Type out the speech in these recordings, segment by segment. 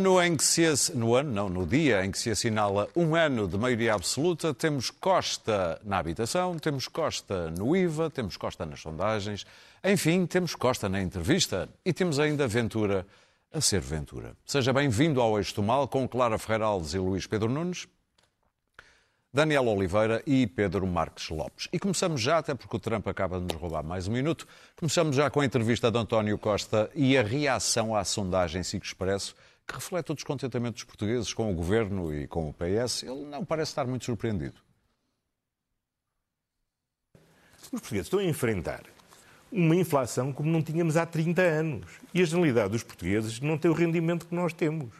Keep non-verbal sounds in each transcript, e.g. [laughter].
Ano em que se no ano não, no dia em que se assinala um ano de maioria absoluta, temos Costa na habitação, temos Costa no IVA, temos Costa nas sondagens, enfim, temos Costa na entrevista e temos ainda Ventura a ser Ventura. Seja bem-vindo ao Eixo Mal com Clara Ferreira Alves e Luís Pedro Nunes. Daniel Oliveira e Pedro Marques Lopes. E começamos já, até porque o Trump acaba de nos roubar mais um minuto, começamos já com a entrevista de António Costa e a reação à sondagem SIC Expresso, que reflete o descontentamento dos portugueses com o governo e com o PS. Ele não parece estar muito surpreendido. Os portugueses estão a enfrentar uma inflação como não tínhamos há 30 anos. E a generalidade dos portugueses não tem o rendimento que nós temos.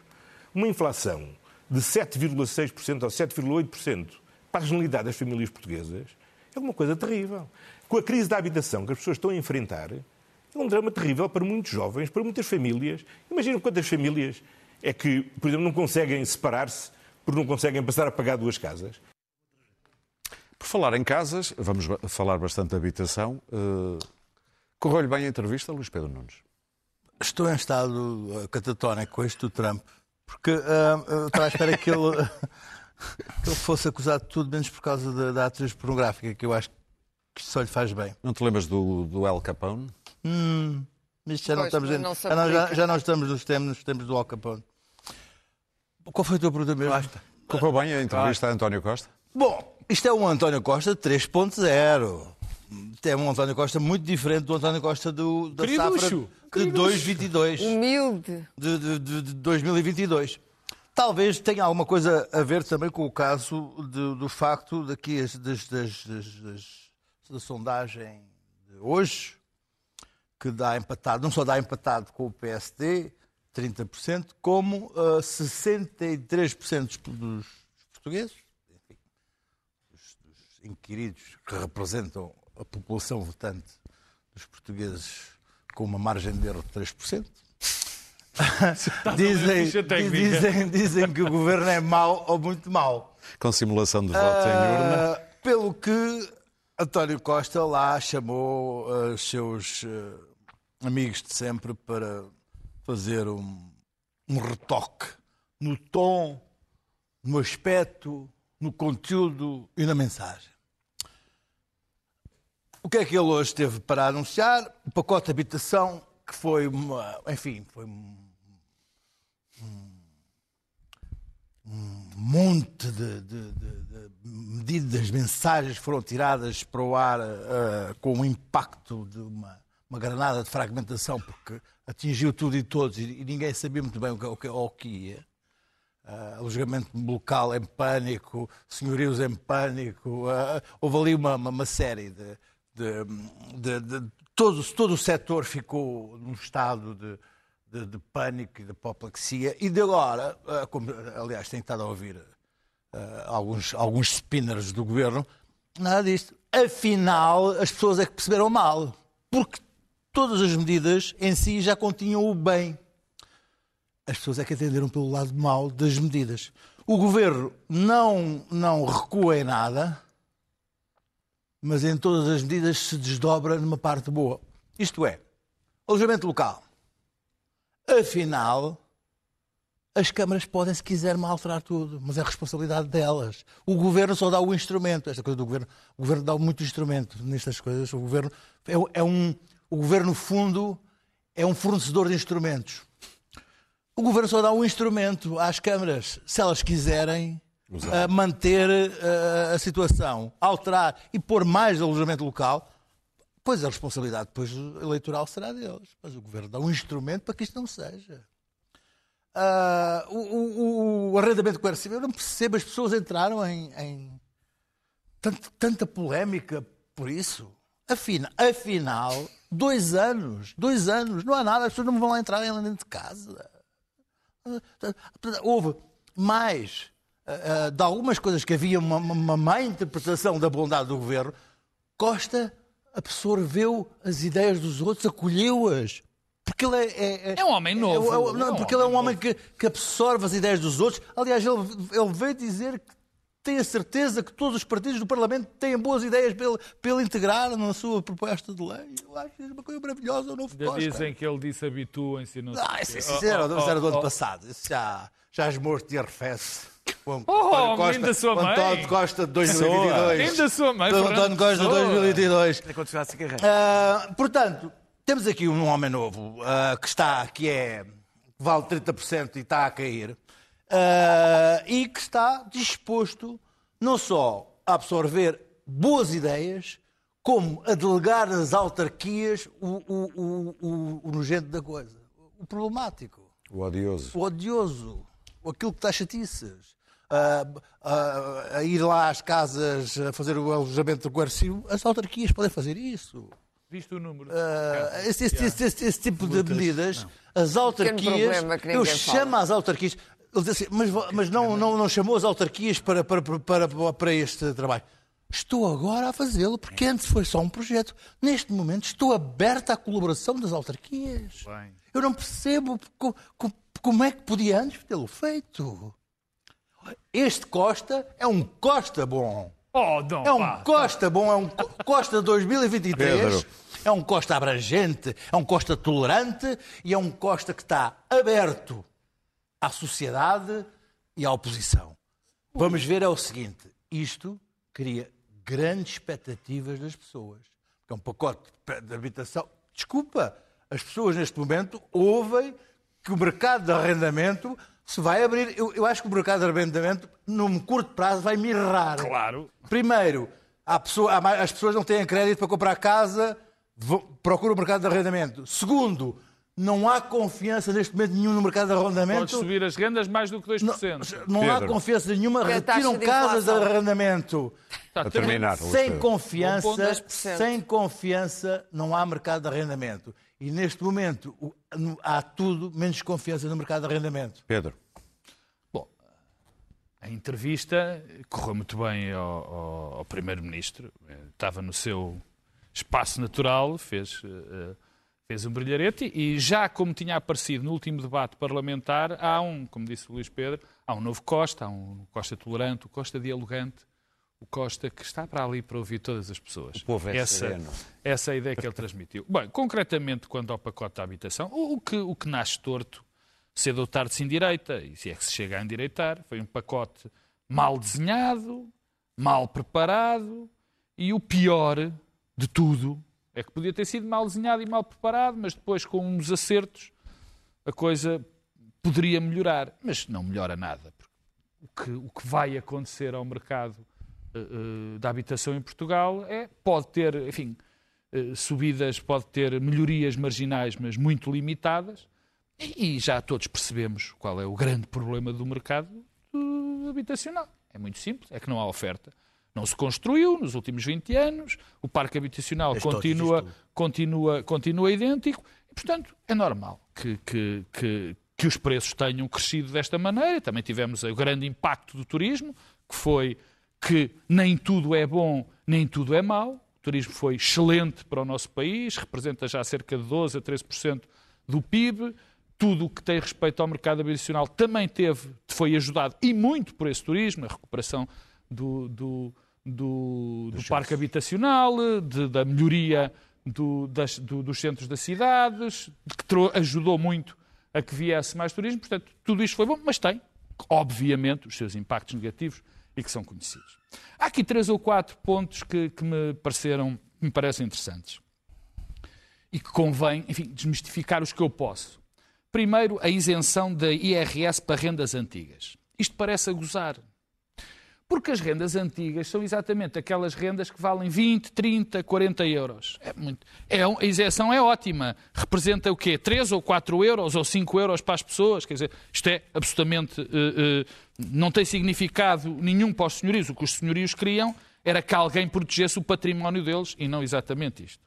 Uma inflação de 7,6% ou 7,8% para a generalidade das famílias portuguesas é uma coisa terrível. Com a crise da habitação que as pessoas estão a enfrentar, é um drama terrível para muitos jovens, para muitas famílias. Imaginem quantas famílias é que, por exemplo, não conseguem separar-se porque não conseguem passar a pagar duas casas. Por falar em casas, vamos falar bastante de habitação. Uh, Correu-lhe bem a entrevista, Luís Pedro Nunes? Estou em estado catatónico com isto do Trump, porque uh, estava à espera que ele, [laughs] que ele fosse acusado de tudo, menos por causa da, da atriz pornográfica, que eu acho que só lhe faz bem. Não te lembras do, do El Capone? Hum, isto já, pois, não estamos não já, não, já, já, não estamos nos tempos, nos tempos do El Capone. Qual foi a tua pergunta mesmo? Basta. Correu bem a entrevista a António Costa? Bom, isto é um António Costa 3.0. É um António Costa muito diferente do António Costa do, da safra de 2022. Humilde. De, de, de, de 2022. Talvez tenha alguma coisa a ver também com o caso de, do facto daqui das, das, das, das, da sondagem de hoje, que dá empatado, não só dá empatado com o PSD, 30%, como uh, 63% dos portugueses, enfim, dos, dos inquiridos que representam a população votante dos portugueses com uma margem de erro de 3%. dizem, dizem, dizem que o governo é mau ou muito mau. Com simulação de voto uh, em urna. Pelo que António Costa lá chamou uh, os seus uh, amigos de sempre para fazer um, um retoque no tom, no aspecto, no conteúdo e na mensagem. O que é que ele hoje teve para anunciar? O pacote de habitação, que foi uma, enfim, foi um, um monte de, de, de, de, medidas, mensagens foram tiradas para o ar uh, com o impacto de uma uma granada de fragmentação, porque atingiu tudo e todos e, ninguém sabia muito bem o que, o que, o que ia. Uh, alojamento local em pânico, senhorios em pânico. Uh, houve ali uma, uma, uma série de. de, de, de todo, todo o setor ficou num estado de, de, de, pânico e de apoplexia. E de agora, uh, como aliás tenho estado a ouvir alguns, alguns spinners do governo, nada disto. Afinal, as pessoas é que perceberam mal. Porque todas as medidas em si já continham o bem. As pessoas é que atenderam pelo lado mau das medidas. O governo não, não recua em nada, mas em todas as medidas se desdobra numa parte boa. Isto é, alojamento local. Afinal, as câmaras podem, se quiserem, alterar tudo, mas é responsabilidade delas. O governo só dá o instrumento. Esta coisa do governo, o governo dá muito instrumento nestas coisas. O governo é, é um, o governo, no fundo, é um fornecedor de instrumentos. O governo só dá um instrumento às câmaras, se elas quiserem uh, manter uh, a situação, alterar e pôr mais alojamento local, pois a responsabilidade depois eleitoral será deles. Mas o governo dá um instrumento para que isto não seja. Uh, o, o, o, arrendamento coercivo, eu não percebo, as pessoas entraram em, em tanta, tanta polémica por isso. Afinal, afinal Dois anos, dois anos, não há nada, as pessoas não vão lá entrar dentro de casa. Houve mais uh, de algumas coisas que havia uma, uma má interpretação da bondade do governo. Costa absorveu as ideias dos outros, acolheu-as. Porque ele é, é, é, é um homem novo. É, não, porque ele é um homem que, que, absorve as ideias dos outros. Aliás, ele, ele veio dizer que tem a certeza que todos os partidos do Parlamento têm boas ideias para ele, para ele integrar na sua proposta de lei. Eu acho que é uma coisa maravilhosa. O novo Costa. Dizem que ele disse habituem-se. Não, ah, isso, isso era, oh, oh, era do ano oh, passado. Isso já, já esmorto e arrefece. Oh, Costa, da sua mãe. António Costa de 2022. Ainda sua mãe. António Costa de 2022. Uh, portanto, temos aqui um homem novo uh, que está, que é, vale 30% e está a cair. Uh, e que está disposto não só a absorver boas ideias, como a delegar nas autarquias o, o, o, o, o nojento da coisa. O problemático. O odioso. O odioso. Aquilo que está chatices a, a, a, ir lá às casas a fazer o alojamento coercivo, as autarquias podem fazer isso. Visto o número. Uh, esse, esse, esse, esse, tipo de medidas, não. as autarquias. Eu chamo as autarquias. Assim, mas, mas não, não, não chamou as autarquias para, para, para, para este trabalho. Estou agora a fazê-lo, porque antes foi só um projeto. Neste momento estou aberta à colaboração das autarquias. Bem. Eu não percebo como, como é que podia antes tê-lo feito. Este Costa é um Costa bom. Oh, não, é um pá, Costa bom, é um Costa 2023. Pedro. É um Costa abrangente, é um Costa tolerante e é um Costa que está aberto à sociedade e à oposição. Vamos ver é o seguinte: isto cria grandes expectativas das pessoas. É um pacote de habitação. Desculpa, as pessoas neste momento ouvem que o mercado de arrendamento se vai abrir. Eu, eu acho que o mercado de arrendamento, num curto prazo, vai mirrar. Claro. Primeiro, pessoa, as pessoas não têm crédito para comprar casa, procuram o mercado de arrendamento. Segundo, não há confiança neste momento nenhum no mercado de arrendamento. Pode subir as rendas mais do que 2%. Não, não há confiança nenhuma. Retiram casas de arrendamento. Está a terminar. Sem confiança, sem confiança, não há mercado de arrendamento. E neste momento há tudo menos confiança no mercado de arrendamento. Pedro. Bom, a entrevista correu muito bem ao, ao, ao Primeiro-Ministro. Estava no seu espaço natural, fez, uh, fez um brilharete e já como tinha aparecido no último debate parlamentar, há um, como disse o Luís Pedro, há um novo Costa, há um Costa tolerante, o um Costa dialogante, o Costa que está para ali para ouvir todas as pessoas. O povo é essa, sereno. essa é a ideia que ele transmitiu. Bem, concretamente quanto ao pacote da habitação, o, o, que, o que nasce torto, cedo ou tarde se endireita, e se é que se chega a endireitar, foi um pacote mal desenhado, mal preparado, e o pior de tudo é que podia ter sido mal desenhado e mal preparado, mas depois com uns acertos a coisa poderia melhorar, mas não melhora nada. O que, o que vai acontecer ao mercado uh, da habitação em Portugal é, pode ter, enfim, uh, subidas, pode ter melhorias marginais, mas muito limitadas, e, e, já todos percebemos qual é o grande problema do mercado habitacional. É muito simples, é que não há oferta. Não se construiu nos últimos 20 anos, o parque habitacional continua, continua, continua idêntico, e, portanto, é normal que, que, que, que os preços tenham crescido desta maneira. Também tivemos o grande impacto do turismo, que foi que nem tudo é bom, nem tudo é mau. O turismo foi excelente para o nosso país, representa já cerca de 12 a 13% do PIB. Tudo o que tem respeito ao mercado habitacional também teve, foi ajudado e muito por esse turismo, a recuperação do, do, do, do parque habitacional, de, da melhoria do, das, do, dos centros das cidades, que ajudou muito a que viesse mais turismo. Portanto, tudo isto foi bom, mas tem, obviamente, os seus impactos negativos e que são conhecidos. Há aqui três ou quatro pontos que, que me pareceram, que me parecem interessantes e que convém, enfim, desmistificar os que eu posso. Primeiro, a isenção da IRS para rendas antigas. Isto parece a gozar. Porque as rendas antigas são exatamente aquelas rendas que valem 20, 30, 40 euros. É muito, é, a isenção é ótima. Representa o quê? 3 ou 4 euros ou 5 euros para as pessoas? Quer dizer, isto é absolutamente. Uh, uh, não tem significado nenhum para os senhorios. O que os senhorios queriam era que alguém protegesse o património deles e não exatamente isto.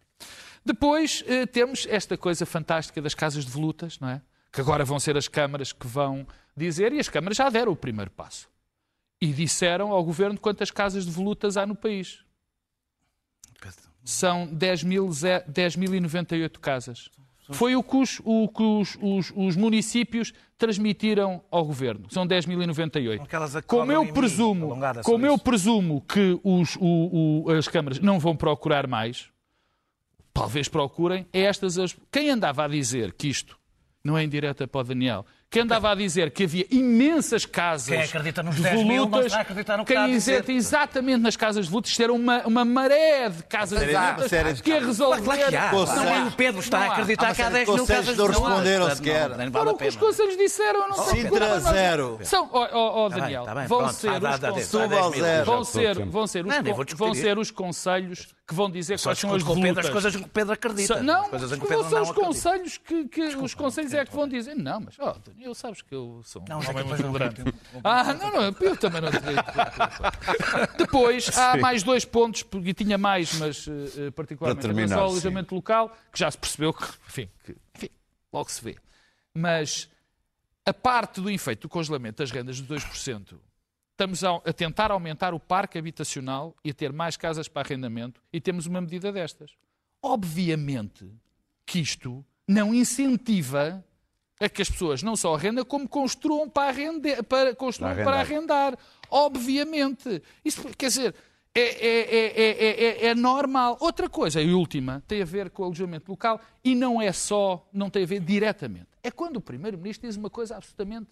Depois uh, temos esta coisa fantástica das casas de volutas, não é? que agora vão ser as câmaras que vão dizer, e as câmaras já deram o primeiro passo. E disseram ao governo quantas casas de volutas há no país. São 10.098 10 casas. Foi o que, os, o que os, os, os, municípios transmitiram ao governo. São 10.098. Como eu presumo, como eu presumo que os, o, o, as câmaras não vão procurar mais, talvez procurem, é estas as. Quem andava a dizer que isto não é indireta para o Daniel, que andava a dizer que havia imensas casas quem acredita nos de 10 volutas, mil não está a acreditar no que quem está a dizer. exatamente nas casas de volutas, isto era uma, uma maré de casas de de que ia resolver... Claro que há. Não é o Pedro está a acreditar que há 10 mil Conselhos casas não de responderam Não, sequer. não, nem Foram o que os conselhos disseram, não sei. Sintra, zero. São, bem, Daniel, tá bem, vão, pronto, ser os conselhos- vão ser, os conselhos que vão dizer quais são as Pedro as coisas que o Pedro acredita. Não, as coisas que Pedro são os conselhos que, que os conselhos é que vão dizer. Não, mas, ó, Daniel, sabes que eu sou um Não, homem muito tolerante. Ah, não, não, eu também não acredito. [laughs] Depois, há mais dois pontos, porque tinha mais, mas eh, particularmente Para terminar, ao alojamento local, que já se percebeu que, enfim, que, enfim, logo se vê. Mas a parte do efeito do congelamento das rendas de 2%, estamos a, tentar aumentar o parque habitacional e a ter mais casas para arrendamento e temos uma medida destas. Obviamente que isto não incentiva a que as pessoas não só arrendam, como construam para, arrende, para, construam Para para arrendar. arrendar. Obviamente. Isso, quer dizer, é, é- é- é- é- é normal. Outra coisa, e última, tem a ver com o alojamento local e não é só, não tem a ver diretamente. É quando o Primeiro-Ministro diz uma coisa absolutamente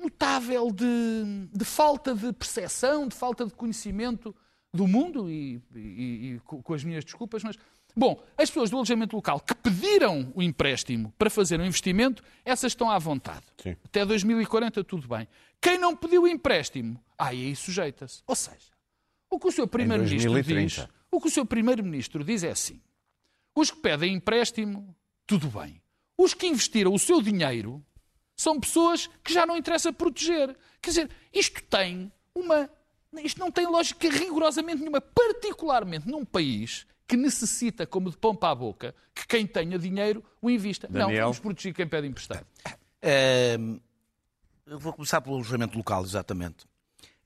notável de, de falta de percepção, de falta de conhecimento do mundo e, e- e co- com as minhas desculpas, mas bom, as pessoas do alojamento local que pediram o empréstimo para fazer um investimento, essas estão à vontade. Sim. Até 2040 tudo bem. Quem não pediu o empréstimo, aí aí sujeita-se. Ou seja, o que o Sr. Primeiro-Ministro 2030. diz, o que o Sr. Primeiro-Ministro diz é assim: os que pedem empréstimo, tudo bem. Os que investiram o seu dinheiro são pessoas que já não interessa proteger. Quer dizer, isto tem uma. Isto não tem lógica rigorosamente nenhuma, particularmente num país que necessita, como de pão para a boca, que quem tenha dinheiro o invista. Não, Daniel? vamos proteger quem pede emprestado. Ehm, eu vou começar pelo alojamento local, exatamente.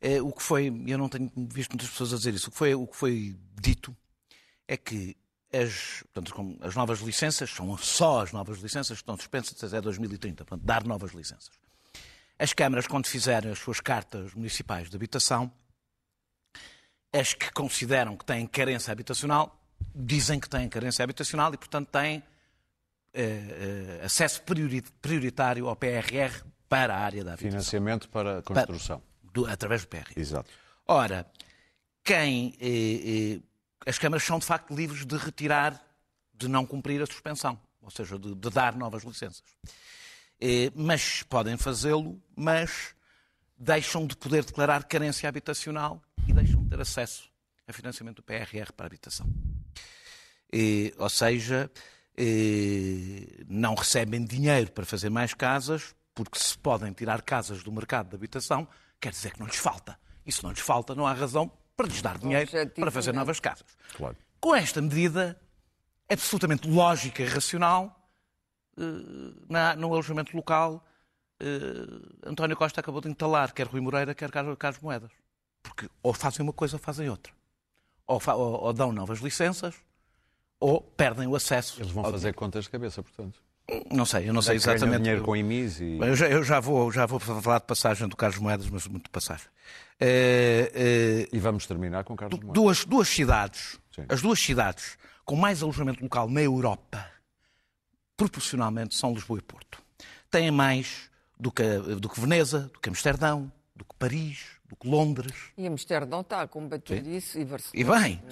Eh, o que foi, eu não tenho visto muitas pessoas a dizer isso, o que foi, o que foi dito é que as, portanto, as novas licenças, são só as novas licenças que estão suspensas até 2030, portanto, dar novas licenças. As câmaras, quando fizerem as suas cartas municipais de habitação, as que consideram que têm carência habitacional, dizem que têm carência habitacional e, portanto, têm eh, eh, acesso priori- prioritário ao PRR para a área da habitação, Financiamento para a construção. do- através do PRR. Exato. Ora, quem. eh, eh, as câmaras são de facto livres de retirar, de não cumprir a suspensão, ou seja, de, de dar novas licenças. Eh, mas podem fazê-lo, mas deixam de poder declarar carência habitacional e deixam de ter acesso a financiamento do PRR para a habitação. Eh, ou seja, eh, não recebem dinheiro para fazer mais casas, porque se podem tirar casas do mercado de habitação, quer dizer que não lhes falta. E se não lhes falta, não há razão para lhes dar dinheiro para fazer novas casas. Claro. Com esta medida, absolutamente lógica e racional, eh, na- no alojamento local, eh, António Costa acabou de entalar, quer Rui Moreira, quer Carlos, Carlos Moedas. Porque ou fazem uma coisa ou fazem outra. Ou, ou- ou dão novas licenças, ou perdem o acesso. Eles vão fazer contas de cabeça, portanto. Não sei, eu não sei exatamente. dinheiro com IMIs e... Eu já, eu já vou, já vou falar de passagem do Carlos Moedas, mas muito de passagem. Eh, eh, E vamos terminar com Carlos Moedas. duas, duas cidades, Sim. as duas cidades com mais alojamento local na Europa, proporcionalmente, são Lisboa e Porto. Têm mais do que, do que Veneza, do que Amsterdão, do que Paris, do que Londres. E Amsterdão está a combater isso e Barcelona. E bem.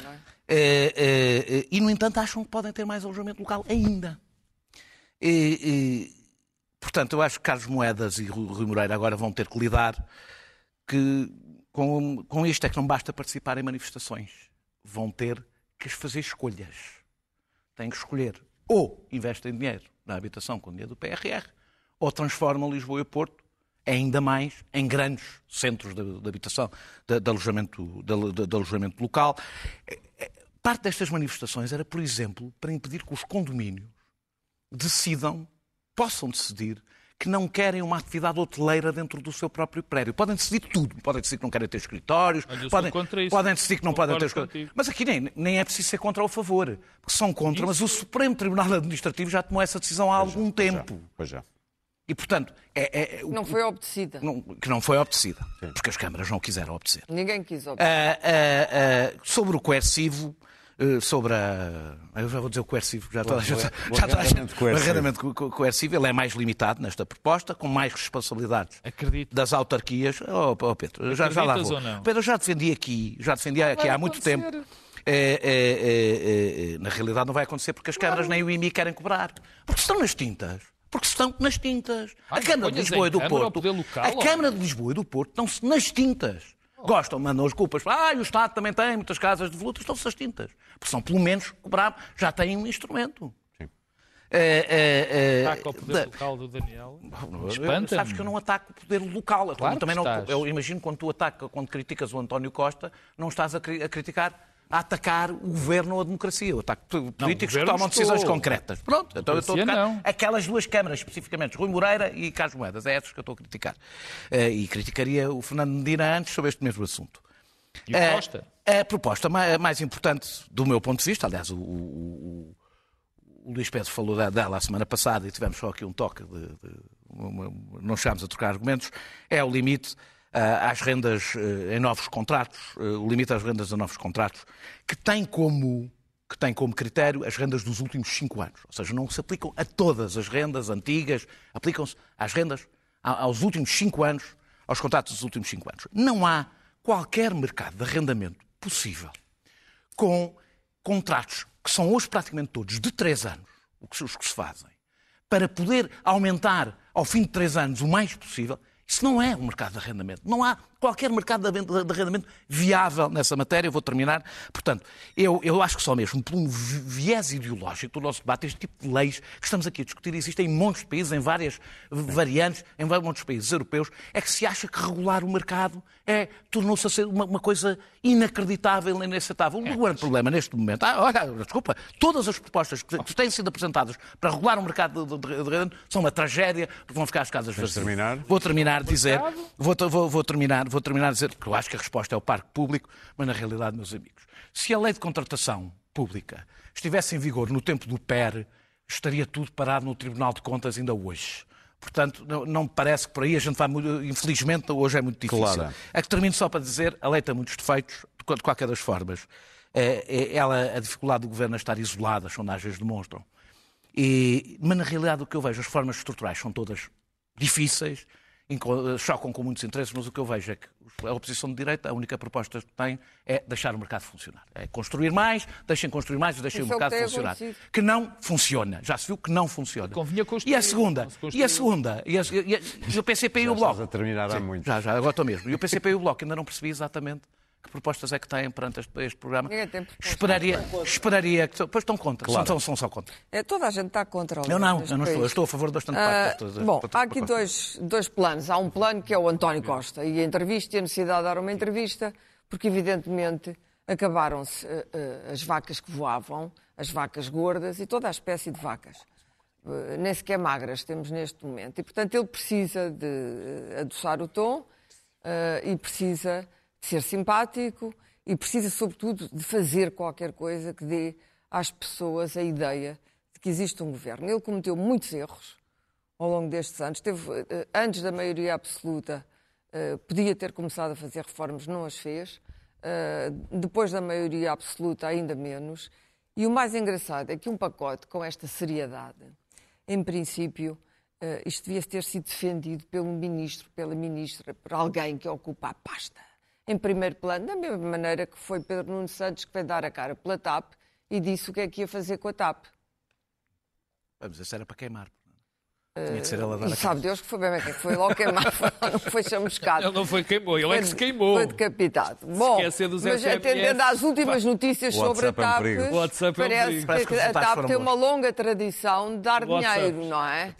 é? Eh, e, no entanto, acham que podem ter mais alojamento local ainda. E, e, portanto, eu acho que Carlos Moedas e Rui Moreira agora vão ter que lidar que, com, com isto. É que não basta participar em manifestações. Vão ter que fazer escolhas. Têm que escolher. Ou investem dinheiro na habitação com dinheiro do PRR, ou transformam Lisboa e Porto ainda mais em grandes centros de, de habitação, de, de alojamento, de, de- alojamento local. Eh, eh, Parte destas manifestações era, por exemplo, para impedir que os condomínios decidam possam decidir que não querem uma atividade hoteleira dentro do seu próprio prédio. Podem decidir tudo. Podem decidir que não querem ter escritórios, Olha, podem, isso. podem decidir que não podem ter Concordo escritórios. Mas aqui nem, nem é preciso ser contra ou a favor, porque são contra, mas o Supremo Tribunal Administrativo já tomou essa decisão há algum tempo. Pois já. E, portanto, é, é- o- Não foi obedecida. não- que não foi obedecida, porque as câmaras não quiseram obedecer. Ninguém quis obedecer. Ah, ah, ah, sobre o coercivo, sobre a. Eu já vou dizer o coercivo, já toda a gente. o já toda a gente-. O arrendamento coercivo, ele é mais limitado nesta proposta, com mais responsabilidades Acredito. das autarquias. Oh, oh, Pedro, já, já lá vou. Pedro, eu já defendi aqui, já defendi aqui há muito acontecer. tempo. É, é, é, é, na realidade não vai acontecer porque as câmaras nem o IMI querem cobrar. Porque estão nas tintas. Porque estão nas tintas. Ah, a Câmara de Lisboa e do Porto. local, a ou- Câmara de Lisboa e do Porto estão-se nas tintas. Gostam, mandam as culpas. Ah, e o Estado também tem muitas casas de volutas, estão-se nas tintas. Porque são, pelo menos, cobrar, já têm um instrumento. Sim. É, é, é, Ataca ao poder da- local do Daniel. Espanta-me. Sabes que eu não ataco o poder local. Eu Claro também que não, estás. eu imagino quando tu atacas, quando criticas o António Costa, não estás a, cri- a criticar, a atacar o governo ou a democracia. Eu ataco políticos que governo tomam decisões estou. concretas. Pronto, então eu estou a atacar não. aquelas duas câmaras especificamente, Rui Moreira e Carlos Moedas. É essas que eu estou a criticar. Eh, e criticaria o Fernando Medina antes sobre este mesmo assunto. E Eh? A proposta ma- mais importante do meu ponto de vista, aliás, o, o- o- Luís Pedro falou dela a semana passada e tivemos só aqui um toque, de, de- não chegámos a trocar argumentos, é o limite às rendas eh, em novos contratos, eh, o limite às rendas em novos contratos, que tem como que tem como critério as rendas dos últimos cinco anos. Ou seja, não se aplicam a todas as rendas antigas, aplicam-se às rendas aos últimos cinco anos, aos contratos dos últimos cinco anos. Não há qualquer mercado de arrendamento possível com contratos que são hoje praticamente todos de três anos, os que se fazem, para poder aumentar ao fim de três anos o mais possível, isso não é um mercado de arrendamento. Não há qualquer mercado de arrenda- de arrendamento viável nessa matéria. Eu vou terminar. Portanto, eu, eu acho que só mesmo por um vi- viés ideológico do nosso debate, este tipo de leis que estamos aqui a discutir, existem em montes de países, em várias variantes, em de países europeus, é que se acha que regular o mercado é, tornou-se a ser uma, uma coisa inacreditável e inaceitável. O grande problema neste momento, ah, olha, desculpa, todas as propostas que que têm sido apresentadas para regular o mercado de, de, de arrendamento são uma tragédia, porque vão ficar as casas vazias. terminar? Vou terminar dizer, vou, vou, vou terminar, vou terminar a dizer que eu acho que a resposta é o parque público, mas na realidade, meus amigos, se a lei de contratação pública estivesse em vigor no tempo do PER, estaria tudo parado no Tribunal de Contas ainda hoje. Portanto, não, me parece que por aí a gente vai muito, infelizmente, hoje é muito difícil. Claro. É que termino só para dizer, a lei tem muitos defeitos, de qual- de qualquer das formas. É, é- ela, a dificuldade do governo a estar isolado, as sondagens demonstram. E, mas na realidade o que eu vejo, as formas estruturais são todas difíceis, chocam com muitos interesses, mas o que eu vejo é que a oposição de direita, a única proposta que tem é deixar o mercado funcionar. É construir mais, deixem construir mais e deixem Isso o é mercado tem funcionar. acontecido. Que não funciona. Já se viu que não funciona. Convinha construir, E a segunda, e a segunda, e, a, e, a, e o PCP e o Estás Bloco. a terminar há muito. Já, já, agora estou mesmo. E o PCP e o Bloco ainda não percebi exatamente que propostas é que têm perante este, este programa. Ninguém tem propostas. Esperaria, esperaria que. Pois estão contra, Claro. são, são só contra. É, toda a gente está contra o Eu não, eu não estou. Eu estou a favor de bastante Ah, parte. bom, há aqui dois, dois planos. Há um plano que é o António Costa e a entrevista e a necessidade de dar uma entrevista, porque evidentemente acabaram-se eh, eh, as vacas que voavam, as vacas gordas e toda a espécie de vacas. Eh, nem sequer magras temos neste momento. E, portanto, ele precisa de adoçar o tom e precisa ser simpático e precisa, sobretudo, de fazer qualquer coisa que dê às pessoas a ideia de que existe um governo. Ele cometeu muitos erros ao longo destes anos. Teve, eh, antes da maioria absoluta, eh, podia ter começado a fazer reformas, não as fez. Eh, Depois da maioria absoluta, ainda menos. E o mais engraçado é que um pacote com esta seriedade, em princípio, isto devia ter sido defendido pelo ministro, pela ministra, por alguém que ocupa a pasta. Em primeiro plano, da mesma maneira que foi Pedro Nuno Santos que veio dar a cara pela TAP e disse o que é que ia fazer com a TAP. Vamos, isso era para queimar. Tinha de ser ela dar E a sabe Deus que foi bem, que foi logo queimado, [laughs] foi- não foi chamuscado. Ele não foi queimou, ele é que se queimou. Foi decapitado. Bom, mas SMS. atendendo às últimas notícias sobre a é um TAP, é um parece. Parece que que a TAP tem uma longa tradição de dar WhatsApp. dinheiro, não é?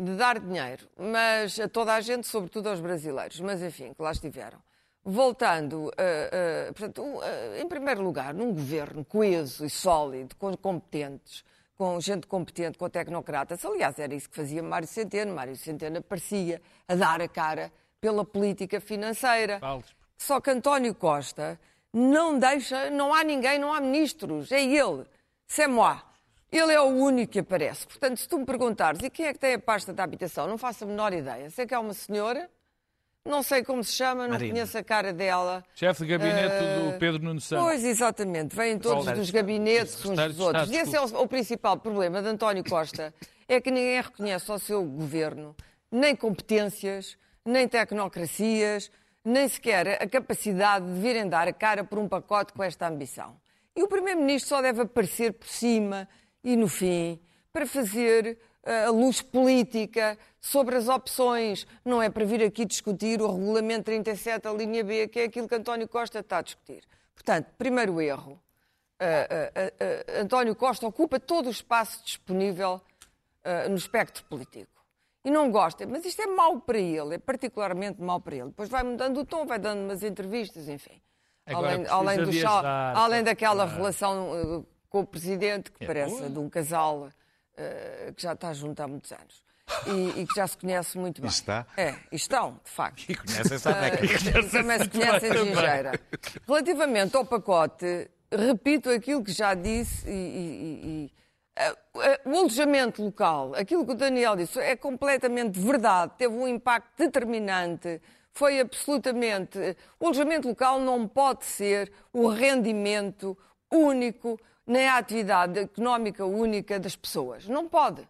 De dar dinheiro. Mas a toda a gente, sobretudo aos brasileiros. Mas enfim, que lá estiveram. Voltando, eh, eh, portanto, eh, em primeiro lugar, num governo coeso e sólido, com competentes, com gente competente, com tecnocratas. Aliás, era isso que fazia Mário Centeno. Mário Centeno aparecia a dar a cara pela política financeira. Fales. Só que António Costa não deixa, não há ninguém, não há ministros, é ele, c'est moi. Ele é o único que aparece. Portanto, se tu me perguntares, e quem é que tem a pasta da habitação? Não faço a menor ideia. Sei que é uma senhora, não sei como se chama, não Marina. conheço a cara dela. Chefe de gabinete Eh, do Pedro Nuno Santos. Pois, exatamente. Vêm todos dos de gabinetes uns dos outros. E esse é o, o principal problema de António Costa. É que ninguém reconhece ao seu governo nem competências, nem tecnocracias, nem sequer a capacidade de virem dar a cara por um pacote com esta ambição. E o Primeiro-Ministro só deve aparecer por cima e no fim para fazer a luz política sobre as opções. Não é para vir aqui discutir o Regulamento 37, a linha B, que é aquilo que António Costa está a discutir. Portanto, primeiro erro. eh, eh, eh, António Costa ocupa todo o espaço disponível eh, no espectro político. E não gosta, mas isto é mau para ele, é particularmente mau para ele. Depois vai mudando o tom, vai dando umas entrevistas, enfim. Agora além, além, do chá- além daquela relação eh, com o presidente, que É parece boa. de um casal eh, que já está junto há muitos anos. E, e que já se conhece muito bem. Está? É, estão, de facto. E conhecem-se à técnica. Ah, também se conhecem de gingeira. Relativamente ao pacote, repito aquilo que já disse e, e- e- e, ah, ah, o alojamento local, aquilo que o Daniel disse, é completamente verdade, teve um impacto determinante. Foi absolutamente. O alojamento local não pode ser o rendimento único, nem a atividade económica única das pessoas. Não pode.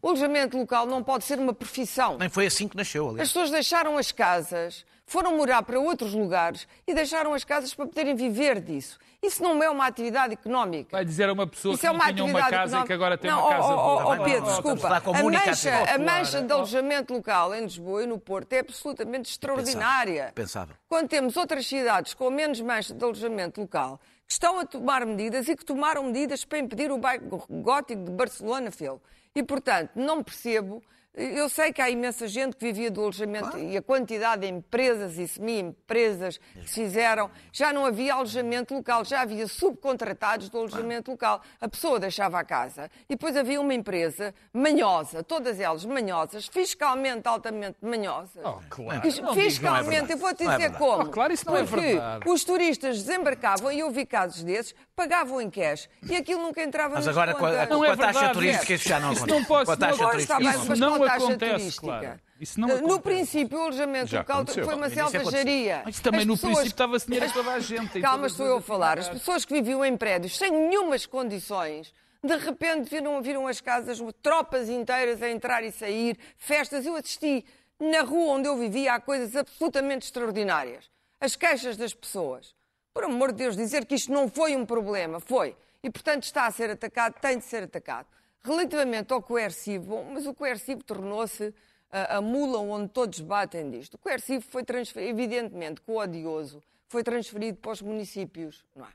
O alojamento local não pode ser uma profissão. Nem foi assim que nasceu, As aliás. pessoas deixaram as casas, foram morar para outros lugares e deixaram as casas para poderem viver disso. Isso não é uma atividade económica. Vai dizer a uma pessoa Isso que é não uma tinha uma casa e económica. que agora tem não, uma casa oh, oh, oh, Pedro, não, desculpa. a mancha, a mancha de alojamento local em Lisboa e no Porto é absolutamente extraordinária. Pensável. Quando temos outras cidades com menos mancha de alojamento local que estão a tomar medidas e que tomaram medidas para impedir o bairro gótico de Barcelona, Phil. E, portanto, não percebo. Eu sei que há imensa gente que vivia do alojamento e a quantidade de empresas e semi-empresas que se fizeram, já não havia alojamento local, já havia subcontratados do alojamento local. A pessoa deixava a casa e depois havia uma empresa manhosa, todas elas manhosas, fiscalmente altamente manhosas. Oh, claro. Fis- Não diga, Fiscalmente, eu vou te Não é dizer como. Oh, claro, isso não é Porque verdade. os turistas desembarcavam e eu vi casos desses, pagavam em cash e aquilo nunca entrava Mas nas agora com a, contas. Não com é a taxa turística isso já não acontece. não pode- Com a taxa não- turística. mas não taxa acontece, turística. claro. Isso não No princípio, o alojamento Já local aconteceu. foi uma Isso aconteceu. selvageria. Mas também As no pessoas- princípio estava-se dinheiro a toda a gente. Calma, estou eu a falar. As pessoas que viviam em prédios sem nenhumas condições, de repente viram, viram as casas, tropas inteiras a entrar e sair, festas. Eu assisti na rua onde eu vivia a coisas absolutamente extraordinárias. As queixas das pessoas. Por amor de Deus, dizer que isto não foi um problema, foi. E, portanto, está a ser atacado, tem de ser atacado. Relativamente ao coercivo, mas o coercivo tornou-se a, a mula onde todos batem disto. O coercivo foi evidentemente, que o odioso foi transferido para os municípios, não é?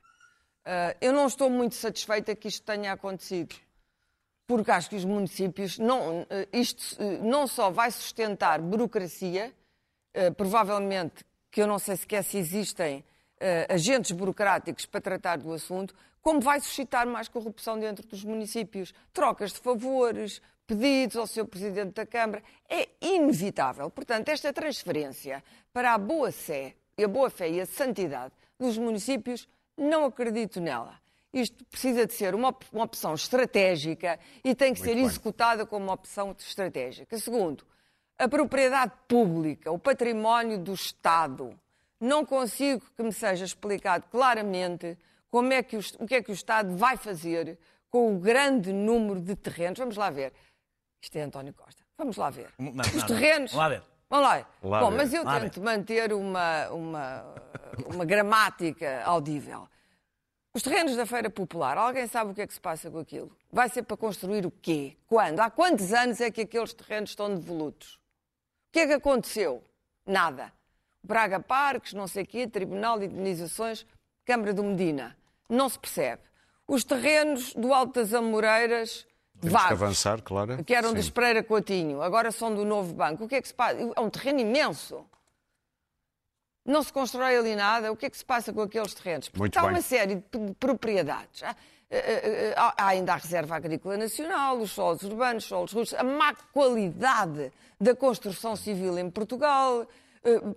Ah, eu não estou muito satisfeita que isto tenha acontecido, porque acho que os municípios, não, ah, isto ah, não só vai sustentar burocracia, provavelmente, que eu não sei sequer se existem agentes burocráticos para tratar do assunto, como vai suscitar mais corrupção dentro dos municípios. Trocas de favores, pedidos ao seu Presidente da Câmara. É inevitável. Portanto, esta transferência para a boa-fé e a boa-fé e a santidade dos municípios, não acredito nela. Isto precisa de ser uma, uma opção estratégica e tem que ser bem. executada como uma opção estratégica. Segundo, a propriedade pública, o património do Estado. Não consigo que me seja explicado claramente como é que o, o que é que o Estado vai fazer com o grande número de terrenos. Vamos lá ver. Isto é António Costa. Vamos lá ver. Não, não, Os não. terrenos. Vamos lá ver. Vamos lá. Lá Bom, ver. mas eu Lá tento manter uma, uma, uma gramática audível. Os terrenos da Feira Popular, alguém sabe o que é que se passa com aquilo? Vai ser para construir o quê? Quando? Há quantos anos é que aqueles terrenos estão devolutos? O que é que aconteceu? Nada. Braga Parques, não sei o quê, Tribunal de Indenizações, Câmara do Medina. Não se percebe. Os terrenos do Alto das Amoreiras, Temos que vagos, avançar, claro. que eram Sim. de Espreira Coutinho, agora são do Novo Banco. O que é que se passa? É um terreno imenso. Não se constrói ali nada. O que é que se passa com aqueles terrenos? Porque Muito há bem. uma série de propriedades. ah, eh, eh, há há ainda a Reserva Agrícola Nacional, os solos urbanos, os solos russos, a má qualidade da construção civil em Portugal, eh,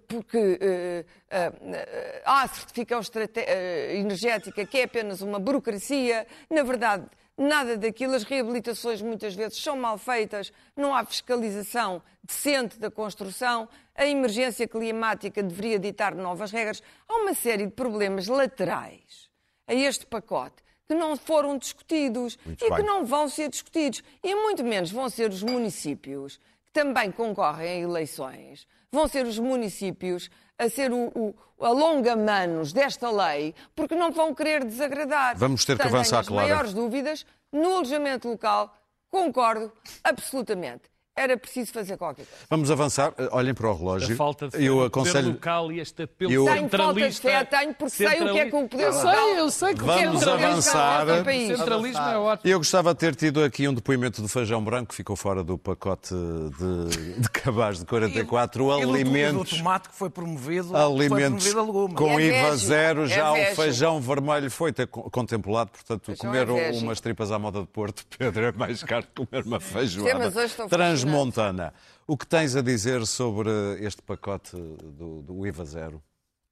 porque eh, eh, eh, há a certificação eh, energética que é apenas uma burocracia. Na verdade, nada daquilo. As reabilitações muitas vezes são mal feitas, não há fiscalização decente da construção, a emergência climática deveria ditar novas regras. Há uma série de problemas laterais a este pacote que não foram discutidos Muito e que bem. não vão ser discutidos. E muito menos vão ser os municípios que também concorrem a eleições, vão ser os municípios a ser o, o a longa-manos desta lei, porque não vão querer desagradar. Vamos ter que Portanto, avançar, Clara. maiores dúvidas no alojamento local, concordo absolutamente. Era preciso fazer qualquer coisa. Vamos avançar. Olhem para o relógio. A falta de eu aconselho. local e este apelo Eu- Tenho falta de centralista. fé, tenho, porque sei o que é que o poder Eu local sei, eu sei que o Vamos centralismo- avançar. O centralismo é ótimo. Eu gostava de ter tido aqui um depoimento do feijão branco, que ficou fora do pacote de, de cabaz de 44. E do- e do alimentos. tomate que foi promovido, foi Alimentos promovido a legume. com É IVA zero, é já o végio. feijão vermelho foi contemplado, portanto, Feijão comer é végio. umas tripas à moda de Porto, [laughs] Pedro, é mais caro que comer uma Sim, feijoada mas hoje estou transmontana. O que tens a dizer sobre este pacote do, do IVA zero,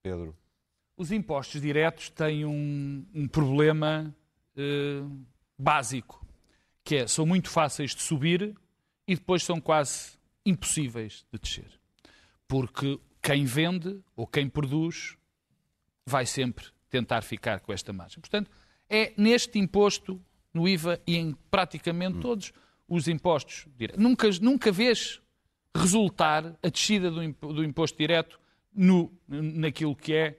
Pedro? Os impostos diretos têm um, um problema eh, básico, que é, são muito fáceis de subir e depois são quase impossíveis de descer. Porque quem vende ou quem produz vai sempre tentar ficar com esta margem. Portanto, é neste imposto, no IVA e em praticamente todos os impostos diretos. Nunca, nunca vês resultar a descida do, imp- do imposto direto no, naquilo que é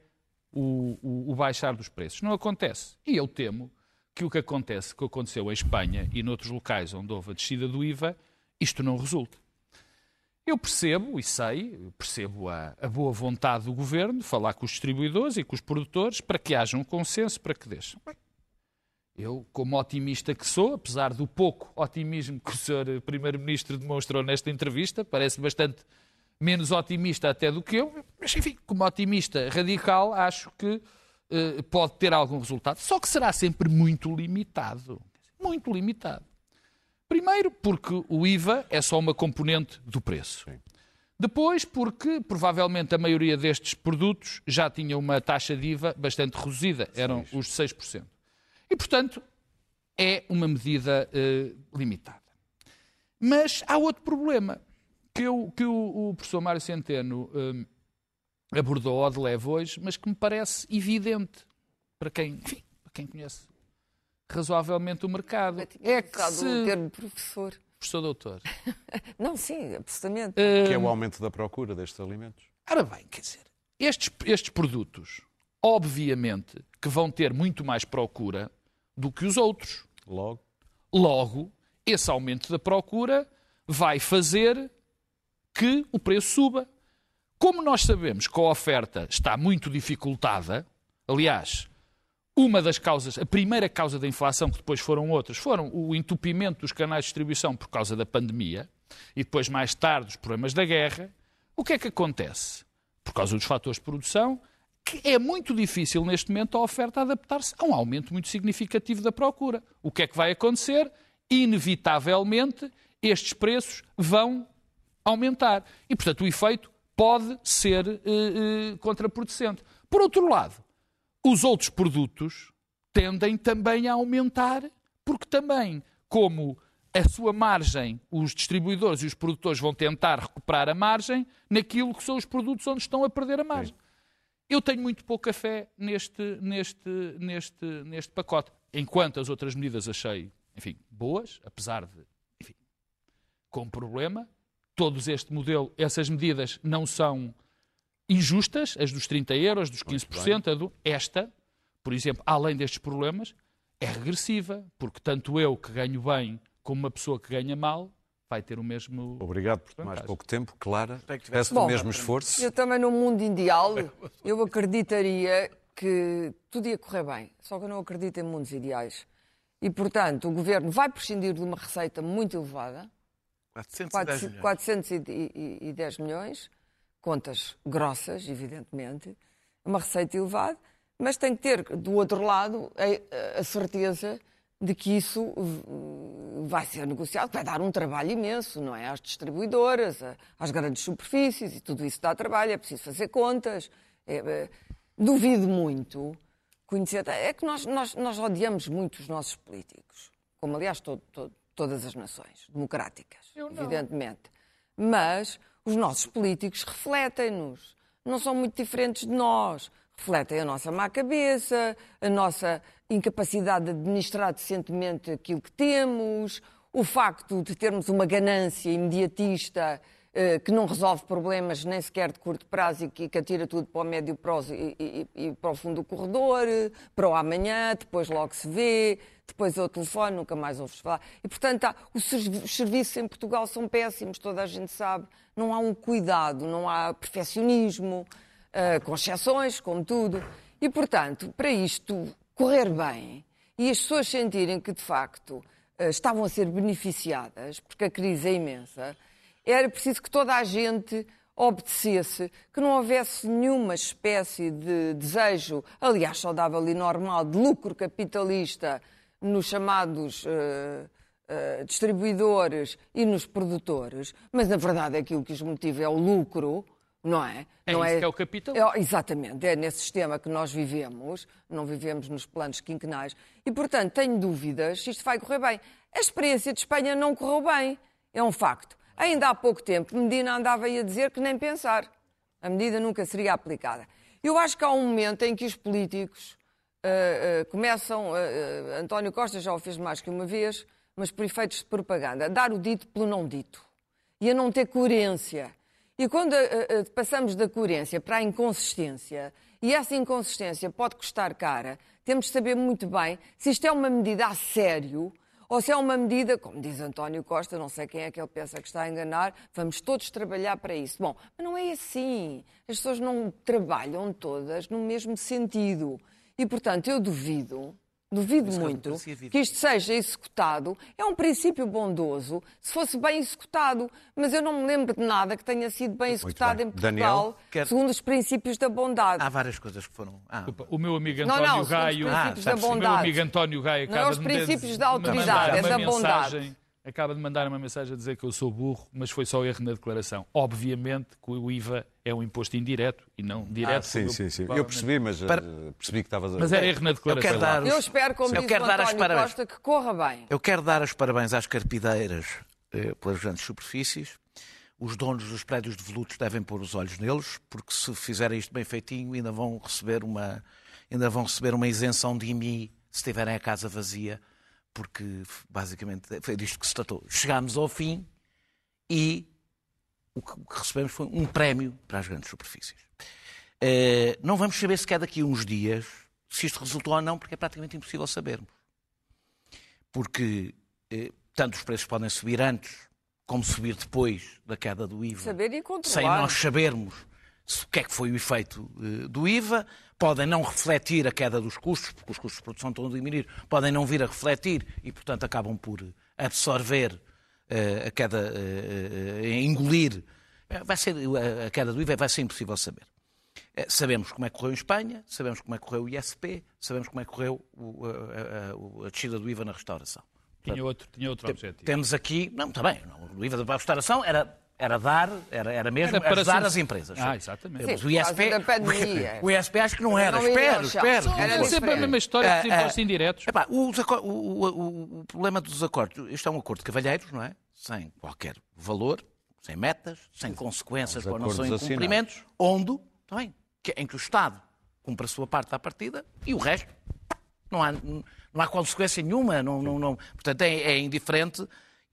o, o- o baixar dos preços. Não acontece. E eu temo que o que acontece, que aconteceu em Espanha e noutros locais onde houve a descida do IVA, isto não resulta. Eu percebo e sei, percebo a, a boa vontade do governo de falar com os distribuidores e com os produtores para que haja um consenso para que deixem. Eu, como otimista que sou, apesar do pouco otimismo que o Sr. Primeiro-Ministro demonstrou nesta entrevista, parece bastante menos otimista até do que eu, mas enfim, como otimista radical, acho que eh, pode ter algum resultado. Só que será sempre muito limitado. Muito limitado. Primeiro, porque o IVA é só uma componente do preço. Depois, porque provavelmente a maioria destes produtos já tinha uma taxa de IVA bastante reduzida, eram os de 6%. E, portanto, é uma medida eh, limitada. Mas há outro problema que, eu- que o, o professor Mário Centeno eh, abordou ao de leve hoje, mas que me parece evidente para quem, enfim, para quem conhece razoavelmente o mercado. É que se... o termo professor. Professor doutor. [laughs] Não, sim, absolutamente. Que é o aumento da procura destes alimentos. Ora bem, quer dizer, estes, estes produtos, obviamente, que vão ter muito mais procura do que os outros. Logo. Logo, esse aumento da procura vai fazer que o preço suba. Como nós sabemos que a oferta está muito dificultada, aliás, uma das causas, a primeira causa da inflação, que depois foram outras, foram o entupimento dos canais de distribuição por causa da pandemia e depois, mais tarde, os problemas da guerra. O que é que acontece? Por causa dos fatores de produção, que é muito difícil neste momento a oferta adaptar-se a um aumento muito significativo da procura. O que é que vai acontecer? Inevitavelmente, estes preços vão aumentar. E, portanto, o efeito pode ser eh, eh, contraproducente. Por outro lado, os outros produtos tendem também a aumentar, porque também, como a sua margem, os distribuidores e os produtores vão tentar recuperar a margem naquilo que são os produtos onde estão a perder a margem. Eu tenho muito pouca fé neste, neste, neste, neste pacote. Enquanto as outras medidas achei, enfim, boas, apesar de, enfim, com problema. Todos este modelo, essas medidas não são injustas, as dos 30 euros, dos 15%, a do, esta, por exemplo, além destes problemas, é regressiva, porque tanto eu que ganho bem como uma pessoa que ganha mal vai ter o mesmo. Obrigado por mais pouco tempo. Clara, peço-te o mesmo esforço. Eu também, num mundo ideal, [laughs] eu acreditaria que tudo ia correr bem. Só que eu não acredito em mundos ideais. E, portanto, o governo vai prescindir de uma receita muito elevada, 410 milhões. 410 milhões, contas grossas, evidentemente, uma receita elevada, mas tem que ter, do outro lado, a, a certeza de que isso vai ser negociado, vai dar um trabalho imenso, não é? Às distribuidoras, às grandes superfícies, e tudo isso dá trabalho, é preciso fazer contas. É, é, duvido muito conhecer. É que nós, nós, nós odiamos muito os nossos políticos, como aliás to- to- todas as nações democráticas, evidentemente. Mas os nossos políticos refletem-nos, não são muito diferentes de nós. Refletem a nossa má cabeça, a nossa incapacidade de administrar decentemente aquilo que temos, o facto de termos uma ganância imediatista eh, que não resolve problemas nem sequer de curto prazo e que, que atira tudo para o médio prazo e, e- e para o fundo do corredor, para o amanhã, depois logo se vê, depois ao telefone, nunca mais ouves falar. E, portanto, há- os serviços em Portugal são péssimos, toda a gente sabe. Não há um cuidado, não há perfeccionismo, eh, com exceções, como tudo. E, portanto, para isto correr bem e as pessoas sentirem que, de facto, eh, estavam a ser beneficiadas, porque a crise é imensa, era preciso que toda a gente obedecesse, que não houvesse nenhuma espécie de desejo, aliás, saudável e normal, de lucro capitalista nos chamados eh, eh, distribuidores e nos produtores, mas na verdade aquilo que os motiva é o lucro, não é? É não isso que é o capitalismo. É, exatamente, é nesse sistema que nós vivemos, não vivemos nos planos quinquenais, e portanto tenho dúvidas se isto vai correr bem. A experiência de Espanha não correu bem, é um facto. Ainda há pouco tempo, Medina andava aí a dizer que nem pensar. A medida nunca seria aplicada. Eu acho que há um momento em que os políticos ah, ah, começam, ah, António Costa já o fez mais que uma vez, mas por efeitos de propaganda, a dar o dito pelo não dito e a não ter coerência. E quando ah, passamos da coerência para a inconsistência, e essa inconsistência pode custar cara, temos de saber muito bem se isto é uma medida a sério ou se é uma medida, como diz António Costa, não sei quem é que ele pensa que está a enganar, vamos todos trabalhar para isso. Bom, mas não é assim. As pessoas não trabalham todas no mesmo sentido. E, portanto, eu duvido, duvido Isso muito que isto seja executado. É um princípio bondoso se fosse bem executado, mas eu não me lembro de nada que tenha sido bem executado bem. em Portugal, Daniel? Quer- segundo os princípios da bondade. Há várias coisas que foram. Ah, O meu amigo Não, António não, os Gaio. princípios da o meu bondade. amigo António Gaio Não é os de princípios dizer- da autoridade, é da uma bondade. Acaba de mandar uma mensagem a dizer que eu sou burro, mas foi só erro na declaração. Obviamente que o IVA é um imposto indireto e não direto. Ah, sim, sim, sim. Eu percebi, mas eh, Para- percebi que estavas a... Mas era erro na eu declaração. quero dar, Eu os, espero, como Eu diz quero o dar as parabéns. Costa, que corra bem. eu quero dar os parabéns às carpideiras eh, pelas grandes superfícies. Os donos dos prédios de volutos devem pôr os olhos neles, porque se fizerem isto bem feitinho, ainda vão receber uma, ainda vão receber uma isenção de IMI se tiverem a casa vazia, porque basicamente foi disto que se tratou. Chegámos ao fim e o que, recebemos foi um prémio para as grandes superfícies. Eh, não vamos saber sequer daqui a uns dias se isto resultou ou não, porque é praticamente impossível sabermos. Porque eh, tanto os preços podem subir antes como subir depois da queda do IVA Saber e controlar. sem nós sabermos o que é que foi o efeito eh, do IVA, podem não refletir a queda dos custos, porque os custos de produção estão a diminuir, podem não vir a refletir e, portanto, acabam por absorver eh, a queda, eh, eh, engolir. Eh, Vai ser, a queda do IVA vai ser impossível saber. Eh, Sabemos como é que correu em Espanha, sabemos como é que correu o ISP, sabemos como é que correu a, descida do IVA na restauração. Tinha outro, tinha outro objetivo. Temos aqui, não, está bem, o IVA da restauração era, era dar, era, era mesmo Era para ajudar as empresas. Ah, exatamente. O ISP, da [laughs] o ISP acho que não era, Não chão. espero. Era É sempre a mesma história dos Ah, ah, impostos indiretos. Epá, os aco- o, o- o- o problema dos acordos, isto é um acordo de cavalheiros, não é? Sem qualquer valor, sem metas, sem consequências para não são incumprimentos, onde, bem, que- em que o Estado cumpre a sua parte à partida e o resto não há, não há consequência nenhuma, não, não, não, portanto é, é indiferente.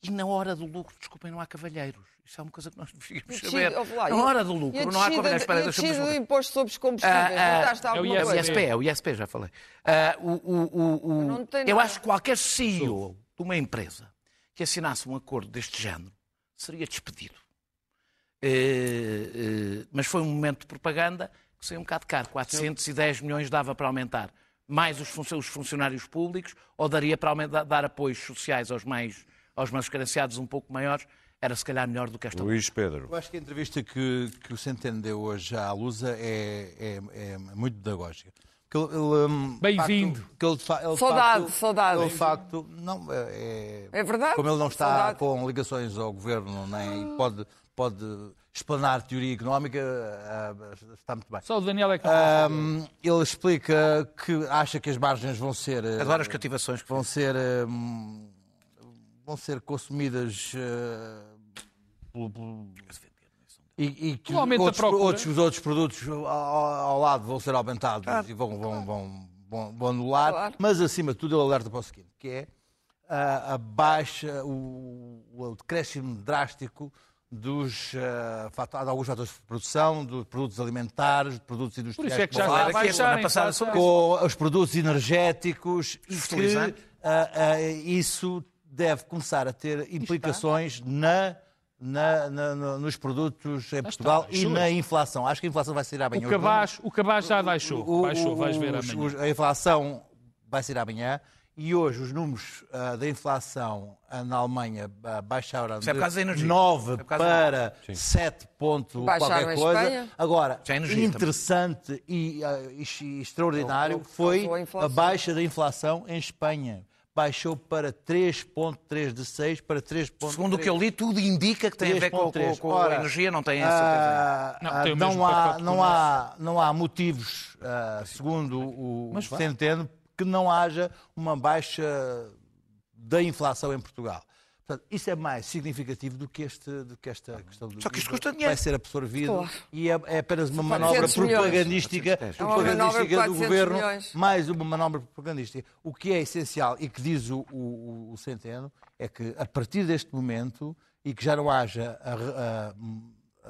E na hora do lucro, desculpem, não há cavalheiros. Isso é uma coisa que nós devíamos saber. Lá, Na hora do lucro, não há cavalheiros. Espera, e a deixa-me descida do imposto sobre os combustíveis. Ah, ah, é o coisa? ISP, é o ISP, já falei. Ah, o- o- o- eu nada. acho que qualquer CEO de uma empresa que assinasse um acordo deste género seria despedido. Eh, eh, mas foi um momento de propaganda que saiu um bocado caro. 410 milhões dava para aumentar mais os funcionários públicos ou daria para aumentar- dar apoios sociais aos mais, aos mais carenciados um pouco maiores. Era se calhar melhor do que esta. Luís Pedro. Eu acho que a entrevista que, que o Centeno deu hoje à Lusa é, é, é muito pedagógica. hum, Bem-vindo. Saudade, facto- saudade. Ele de facto, não, é, É verdade. Como ele não está Saudade. com ligações ao governo, nem pode, pode explanar teoria económica, ah, está muito bem. Só o Daniel é que não Hum, ele explica que acha que as margens vão ser Adoro as cativações que vão ser hum, vão ser consumidas pelo- pelo- e, e que outros, outros, os outros produtos ao, ao lado vão ser aumentados e vão, vão, vão, vão, vão anular, Claro. mas acima de tudo ele alerta para o seguinte, que é a, a baixa, o, o decréscimo drástico dos, fatores, de alguns fatores de produção, de produtos alimentares, de produtos Por industriais. isso é que já falar aqui, a semana passada com os produtos energéticos e que ah, ah, isso deve começar a ter implicações na, na- na- no- nos produtos em Portugal e baixou. na inflação. Acho que a inflação vai sair amanhã. O cabaz, o cabaz já baixou. O- Baixou, o- vais ver os- amanhã. os- a inflação vai sair amanhã e hoje os números ah, da inflação ah, na Alemanha ah, baixaram é de energia. 9 É da para 7 ponto Baixaram qualquer coisa. Agora, é interessante e, ah, e- e extraordinário Causou foi a a baixa da inflação em Espanha. Baixou para 3,3 de 6 para 3,3. Segundo o que eu li, tudo indica que tem a ver com, com- 3,3. com Ora, a energia, não tem a certeza. ah, Não, há, pacote que o não, há, não há motivos, ah, segundo o Centeno, que não haja uma baixa da inflação em Portugal. Portanto, isso é mais significativo do que, este, do que esta questão do Só que isto custa dinheiro. Vai ser absorvido Claro. e é, é apenas uma manobra 400 milhões. propagandística, É uma manobra propagandística do 400 governo, milhões. mais uma manobra propagandística. O que é essencial e que diz o, o, o Centeno é que a partir deste momento e que já não haja a- a-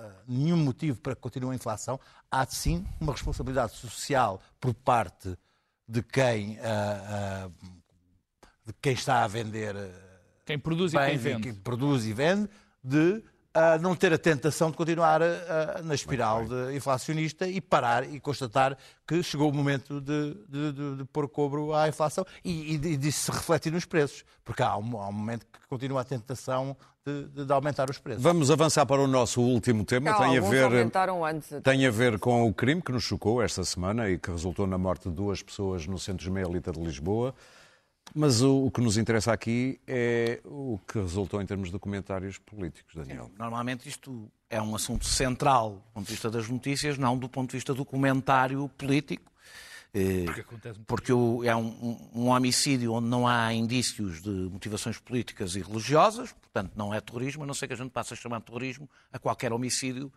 a- nenhum motivo para que continue a inflação, há sim uma responsabilidade social por parte de quem, ah, ah, de quem está a vender Quem produz e quem e vende. que produz e vende, de ah, não ter a tentação de continuar ah, na espiral de inflacionista e parar e constatar que chegou o momento de, de, de- de pôr cobro à inflação e, e de, de se refletir nos preços, porque há um, há um momento que continua a tentação de, de- de aumentar os preços. Vamos avançar para o nosso último tema. Não, tem, a ver, tem a ver com o crime que nos chocou esta semana e que resultou na morte de duas pessoas no centro ismaelita de Lisboa. Mas o, o que nos interessa aqui é o que resultou em termos de comentários políticos, Daniel. Normalmente isto é um assunto central do ponto de vista das notícias, não do ponto de vista do comentário político. Eh, muito. Porque o- é um, um- um homicídio onde não há indícios de motivações políticas e religiosas, portanto não é terrorismo, a não ser que a gente passe a chamar de terrorismo a qualquer homicídio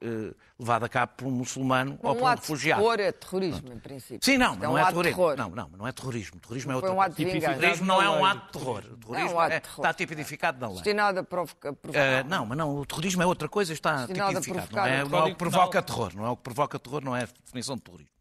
eh, levado a cabo por um muçulmano ou por Um um ato de refugiado. terror é terrorismo, em princípio. Sim, não, mas não um é de terrorismo. terror. Não, não, mas não é terrorismo. Terrorismo é Foi outra um ato de coisa. vingança. Terrorismo não é um ato de terror. O terrorismo ato de é- está tipificado na lei. Destinado a provocar. Ah, não, mas não, o terrorismo é outra coisa, está Destinado tipificado. Não é, o não é o que terrorismo. provoca terror, não é o que provoca terror, não é a definição de terrorismo.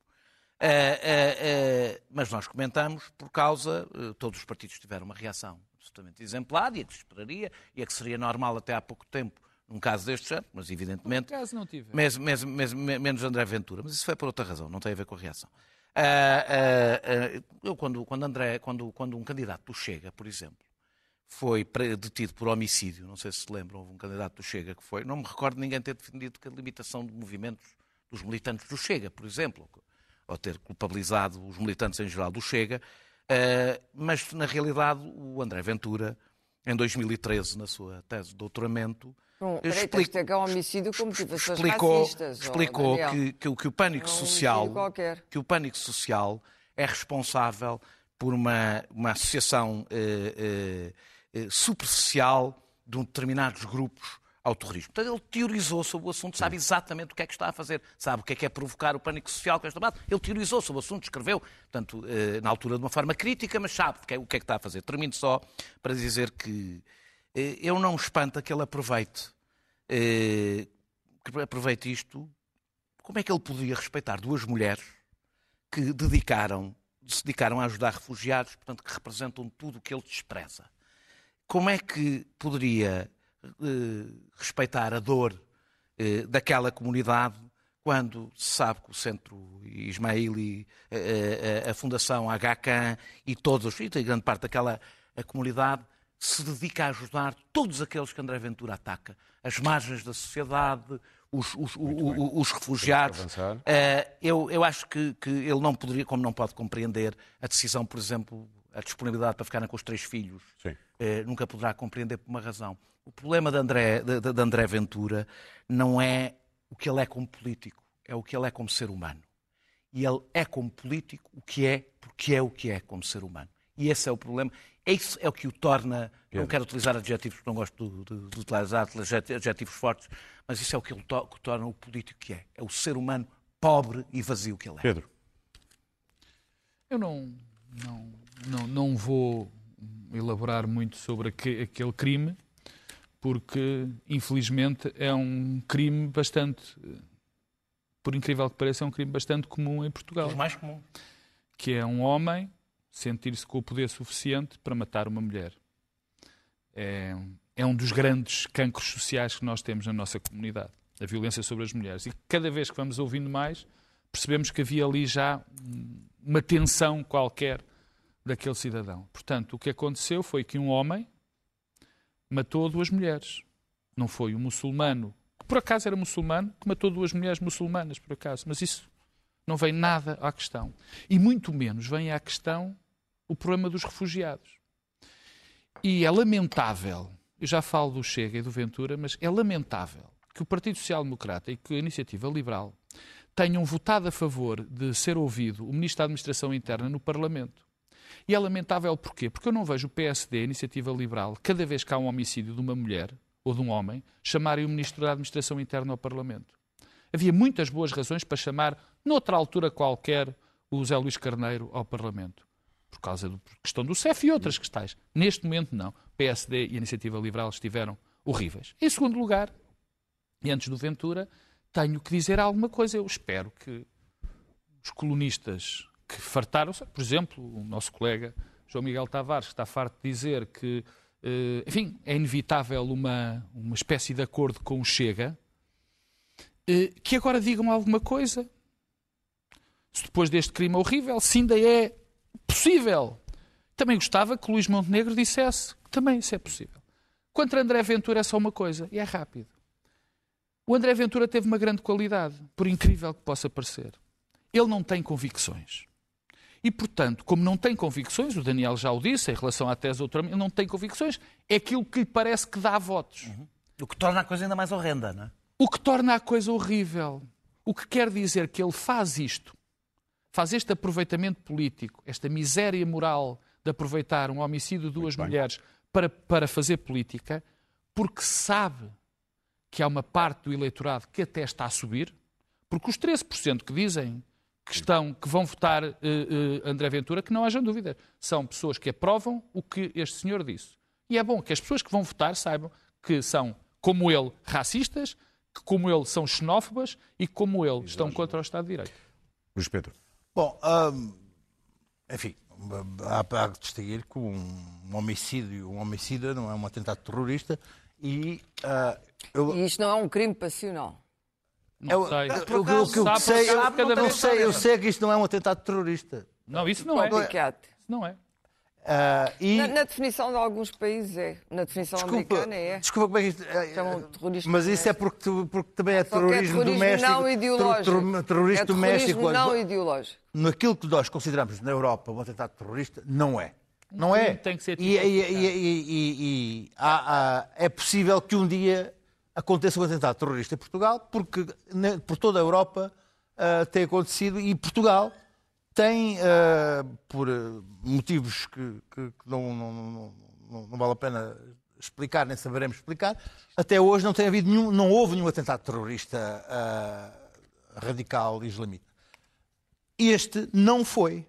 Ah, ah, ah, mas nós comentamos por causa, ah, todos os partidos tiveram uma reação absolutamente exemplar e a que se esperaria e a que seria normal até há pouco tempo, num caso deste género, mas evidentemente Por acaso não tive. menos André Ventura, mas isso foi por outra razão, não tem a ver com a reação. Ah, ah, eu, quando, quando, André, quando, quando um candidato do Chega, por exemplo, foi detido por homicídio, não sei se se lembram, houve um candidato do Chega que foi, não me recordo ninguém ter defendido que a limitação de movimentos dos militantes do Chega, por exemplo, ou ter culpabilizado os militantes em geral do Chega, ah, mas na realidade o André Ventura, em 2013, na sua tese de doutoramento, Bom, explica- ter cá um homicídio com motivações explicou, racistas. explicou que, que, o- que o pânico é um social que o pânico social é responsável por uma, uma associação eh, eh, eh, superficial de um determinados grupos ao terrorismo. Portanto, ele teorizou sobre o assunto, sabe exatamente o que é que está a fazer, sabe o que é que é provocar o pânico social com esta base. Ele teorizou sobre o assunto, escreveu, portanto, eh, na altura de uma forma crítica, mas sabe o que é, o que é que está a fazer. Termino só para dizer que eh, eu não espanto que ele aproveite, eh, que aproveite isto. Como é que ele podia respeitar duas mulheres que dedicaram, se dedicaram a ajudar refugiados, portanto, que representam tudo o que ele despreza? Como é que poderia respeitar a dor eh, daquela comunidade quando se sabe que o Centro Ismaili, eh, eh, a Fundação HK e todos, e grande parte daquela a comunidade se dedica a ajudar todos aqueles que André Ventura ataca. As margens da sociedade, os, os, o- os refugiados. Eh, eu, eu acho que, que ele não poderia, como não pode compreender a decisão, por exemplo, a disponibilidade para ficarem com os três filhos, Sim. eh, nunca poderá compreender por uma razão. O problema de André, de, de- André Ventura não é o que ele é como político, é o que ele é como ser humano. E ele é como político o que é, porque é o que é como ser humano. E esse é o problema. Isso é o que o torna. Não quero utilizar adjetivos porque não gosto de, de- de utilizar adjet- adjetivos fortes, mas isso é o que, ele to- que torna o político que é. É o ser humano pobre e vazio que ele é. Pedro. Eu não, não, não, não vou elaborar muito sobre aque- aquele crime, porque, infelizmente, é um crime bastante, por incrível que pareça, é um crime bastante comum em Portugal. Os mais comum. que é um homem sentir-se com o poder suficiente para matar uma mulher. É, é um dos grandes cancros sociais que nós temos na nossa comunidade, a violência sobre as mulheres. E cada vez que vamos ouvindo mais, percebemos que havia ali já uma tensão qualquer daquele cidadão. Portanto, o que aconteceu foi que um homem matou duas mulheres. Não foi um muçulmano, que por acaso era muçulmano, que matou duas mulheres muçulmanas, por acaso. Mas isso não vem nada à questão. E muito menos vem à questão o problema dos refugiados. E é lamentável, eu já falo do Chega e do Ventura, mas é lamentável que o Partido Social Democrata e que a Iniciativa Liberal tenham votado a favor de ser ouvido o Ministro da Administração Interna no Parlamento. E é lamentável porquê? Porque eu não vejo o PSD, a Iniciativa Liberal, cada vez que há um homicídio de uma mulher ou de um homem, chamarem o Ministro da Administração Interna ao Parlamento. Havia muitas boas razões para chamar, noutra altura qualquer, o José Luís Carneiro ao Parlamento. Por causa da questão do CEF e outras questões. Neste momento, não. PSD e a Iniciativa Liberal estiveram horríveis. Em segundo lugar, e antes do Ventura, tenho que dizer alguma coisa. Eu espero que os colunistas que fartaram-se, por exemplo, o nosso colega João Miguel Tavares, que está farto de dizer que, eh, enfim, é inevitável uma, uma espécie de acordo com o Chega, eh, que agora digam alguma coisa. Se depois deste crime horrível, se ainda é possível. Também gostava que Luís Montenegro dissesse que também isso é possível. Quanto a André Ventura é só uma coisa, e é rápido. O André Ventura teve uma grande qualidade, por incrível que possa parecer. Ele não tem convicções. E, portanto, como não tem convicções, o Daniel já o disse em relação à tese do doutoramento, ele não tem convicções, é aquilo que lhe parece que dá votos. O que torna a coisa ainda mais horrenda, não é? O que torna a coisa horrível. O que quer dizer que ele faz isto, faz este aproveitamento político, esta miséria moral de aproveitar um homicídio de duas mulheres para, para fazer política, porque sabe que há uma parte do eleitorado que até está a subir, porque os 13% que dizem que, estão, que vão votar eh, eh, André Ventura, que não haja dúvida, são pessoas que aprovam o que este senhor disse. E é bom que as pessoas que vão votar saibam que são, como ele, racistas, que como ele são xenófobas e que como ele estão contra o Estado de Direito. Luís Pedro. Bom, hum, enfim, há, há que distinguir que um homicídio, um homicida não é um atentado terrorista e ah, eu, E isto não é um crime passional. Não sei. eu- eu- eu- eu sei, eu, sei, eu sei que isto não é um atentado terrorista. Não, isso não é. Isso não é. Ah, e, Na, na definição de alguns países é. Na definição desculpa, americana é. desculpa como é que isto, é, Chamam terrorista mas isso é porque, tu- porque também é Só que é terrorismo, terrorismo doméstico, não ideológico. ter- ter- terrorismo é terrorismo doméstico. não ideológico. naquilo que nós consideramos na Europa um atentado terrorista, não é. Não é. tem que ser e, e- e- e- e- e há- há- é possível que um dia aconteça um atentado terrorista em Portugal, porque por toda a Europa ah, tem acontecido e Portugal tem, ah, por ah, motivos que, que- que não, não- não- não- vale a pena explicar, nem saberemos explicar, até hoje não tem havido nenhum, não houve nenhum atentado terrorista ah, radical islamita. Este não foi.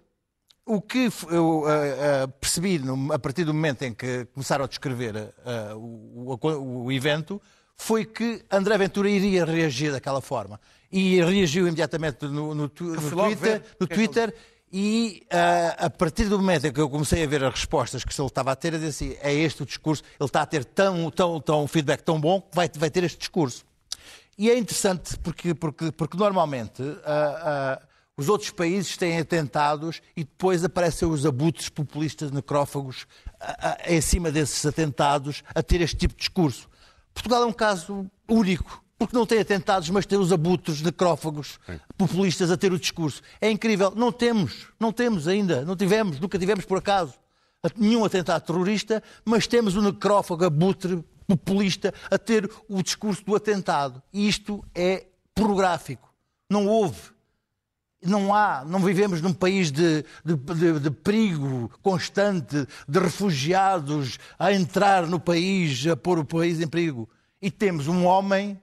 O que eu ah, percebi no- a partir do momento em que começaram a descrever o, o- o evento foi que André Ventura iria reagir daquela forma. E reagiu imediatamente no, no tu- no Twitter, no é Twitter e ah, a partir do momento em que eu comecei a ver as respostas que ele estava a ter, eu disse assim, é este o discurso, ele está a ter tão, tão, tão feedback tão bom que vai, vai ter este discurso. E é interessante porque, porque, porque normalmente ah, ah, os outros países têm atentados e depois aparecem os abutres populistas necrófagos em cima desses atentados a ter este tipo de discurso. Portugal é um caso único Porque não tem atentados, mas tem os abutres necrófagos populistas a ter o discurso. É incrível. Não temos, não temos ainda, não tivemos, nunca tivemos por acaso nenhum atentado terrorista, mas temos o necrófago abutre populista a ter o discurso do atentado. E isto é pornográfico. Não houve. Não há, não vivemos num país de, de, de, de, perigo constante, de refugiados a entrar no país, a pôr o país em perigo. E temos um homem,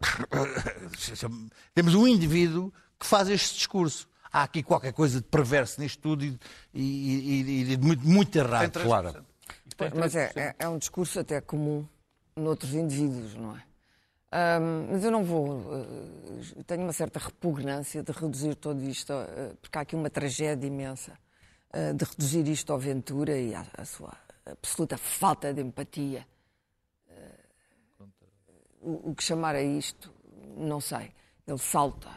[coughs] temos um indivíduo que faz este discurso. Há aqui qualquer coisa de perverso nisto tudo e, e, e, e de muito, muito errado. Claro. Mas é, é, é um discurso até comum noutros indivíduos, não é? Um, mas eu não vou. Uh, tenho uma certa repugnância de reduzir todo isto, uh, porque há aqui uma tragédia imensa uh, de reduzir isto ao Ventura e à, à sua absoluta falta de empatia. O, o, que chamar a isto, não sei. Ele salta,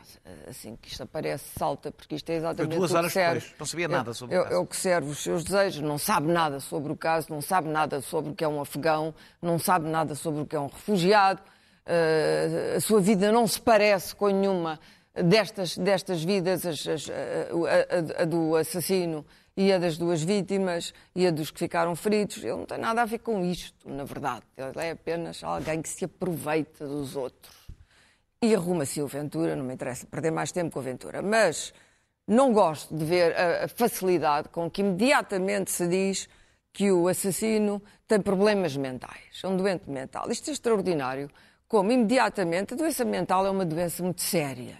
assim que isto aparece, salta, porque isto é exatamente duas o que serve. Depois. Não sabia nada sobre é, o caso. É o que serve os seus desejos, não sabe nada sobre o caso, não sabe nada sobre o que é um afegão, não sabe nada sobre o que é um refugiado a sua vida não se parece com nenhuma destas, destas vidas, as, as, a, a, a, do assassino e a das duas vítimas e a dos que ficaram feridos. Ele não tem nada a ver com isto, na verdade. Ele é apenas alguém que se aproveita dos outros. E arruma-se o Ventura, não me interessa perder mais tempo com a Ventura, mas não gosto de ver a, a facilidade com que imediatamente se diz que o assassino tem problemas mentais, é um doente mental. Isto é extraordinário como imediatamente a doença mental é uma doença muito séria.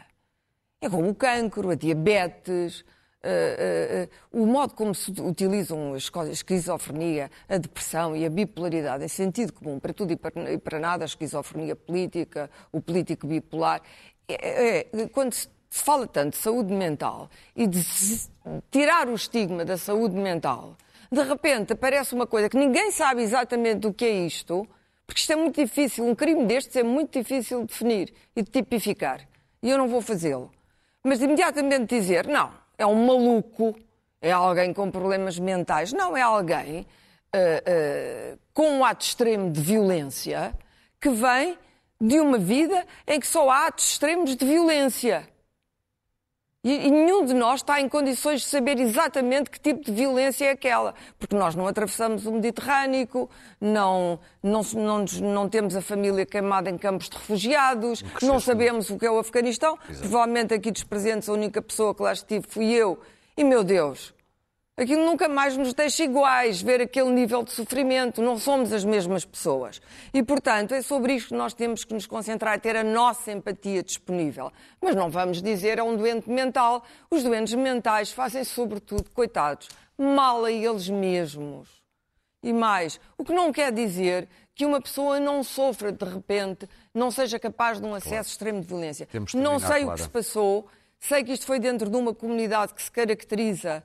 É como o cancro, a diabetes, uh, uh, uh, o modo como se utilizam as coisas, a esquizofrenia, a depressão e a bipolaridade em sentido comum, para tudo e para, e para nada, a esquizofrenia política, o político bipolar. É, é, quando se fala tanto de saúde mental e de tirar o estigma da saúde mental, de repente aparece uma coisa que ninguém sabe exatamente o que é isto porque isto é muito difícil, um crime destes é muito difícil de definir e de tipificar. E eu não vou fazê-lo. Mas imediatamente dizer, não, é um maluco, é alguém com problemas mentais. Não, é alguém uh, uh, com um ato extremo de violência que vem de uma vida em que só há atos extremos de violência. E, nenhum de nós está em condições de saber exatamente que tipo de violência é aquela, porque nós não atravessamos o Mediterrâneo, não, não, não, não temos a família queimada em campos de refugiados, não sabemos o que é o Afeganistão. Exato. Provavelmente aqui dos presentes a única pessoa que lá estive fui eu. E meu Deus, Aquilo nunca mais nos deixa iguais, ver aquele nível de sofrimento. Não somos as mesmas pessoas. E, portanto, é sobre isto que nós temos que nos concentrar, ter a nossa empatia disponível. Mas não vamos dizer é um doente mental. Os doentes mentais fazem, sobretudo, coitados, mal a eles mesmos. E mais, o que não quer dizer que uma pessoa não sofra de repente, não seja capaz de um acesso claro. extremo de violência. Não sei o que se passou, sei que isto foi dentro de uma comunidade que se caracteriza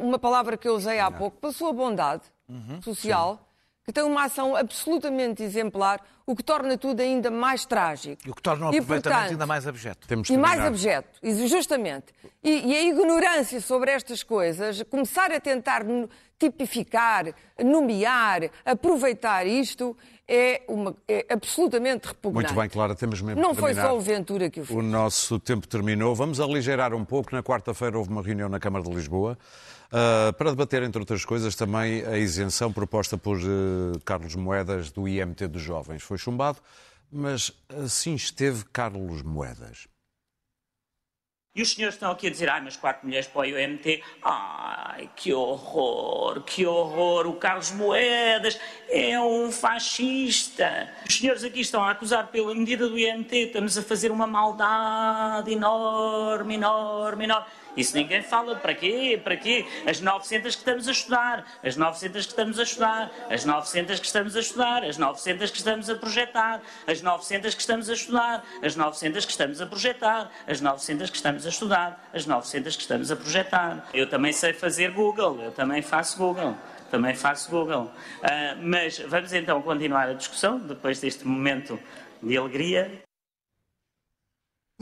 uma palavra que eu usei há pouco, pela sua bondade uhum, social, sim. que tem uma ação absolutamente exemplar, o que torna tudo ainda mais trágico. E o que torna o aproveitamento ainda mais abjeto. Temos e mais abjeto, justamente. E, e, a ignorância sobre estas coisas, começar a tentar tipificar, nomear, aproveitar isto, é, uma, é absolutamente repugnante. Muito bem, Clara, temos mesmo Não foi só o Ventura que o fez. O nosso tempo terminou. Vamos aligeirar um pouco. Na quarta-feira houve uma reunião na Câmara de Lisboa uh, para debater, entre outras coisas, também a isenção proposta por uh, Carlos Moedas do IMT dos Jovens. Foi chumbado, mas assim esteve Carlos Moedas. E os senhores estão aqui a dizer, ai, mas quatro mulheres para o IMT. Ai, que horror, que horror. O Carlos Moedas é um fascista. Os senhores aqui estão a acusar pela medida do IMT. Estamos a fazer uma maldade enorme, enorme, enorme. Isso ninguém fala. Para quê? Para quê? As 900 que estamos a estudar, as 900 que estamos a estudar, as 900 que estamos a estudar, as 900 que estamos a projetar, as 900 que estamos a estudar, as 900 que estamos a projetar, as 900 que estamos a estudar, as 900 que estamos a projetar. Eu também sei fazer Google, eu também faço Google também faço Google. Uh, mas vamos então continuar a discussão depois deste momento de alegria.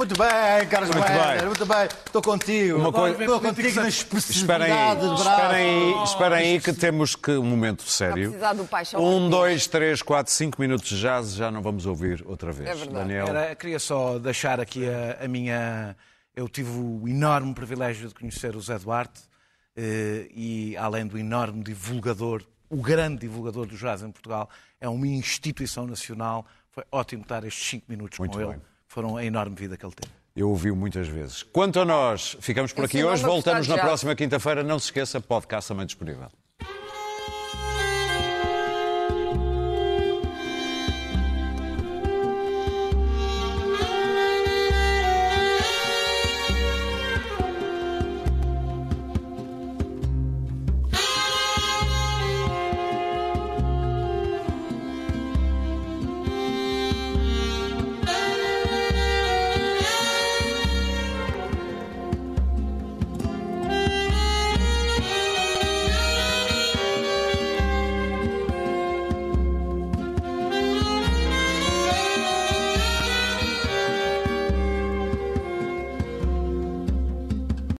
Muito bem, Carlos Muito Moedas, bem. muito bem. Estou contigo. Uma coisa- Estou contigo na Esperem expressividade braço. esperem aí, esperem aí que temos que um momento sério. precisar do paixão Um, dois, três, quatro, cinco minutos de jazz, já não vamos ouvir outra vez. É verdade. Daniel, Era, queria só deixar aqui a, a minha. Eu tive o enorme privilégio de conhecer o Zé Duarte eh, e, além do enorme divulgador, o grande divulgador do jazz em Portugal, é uma instituição nacional. Foi ótimo estar estes cinco minutos Muito com ele. Foram a enorme vida que ele teve. eu ouvi muitas vezes. Quanto a nós, ficamos por aqui hoje. Voltamos na próxima quinta-feira. Não se esqueça, podcast também disponível.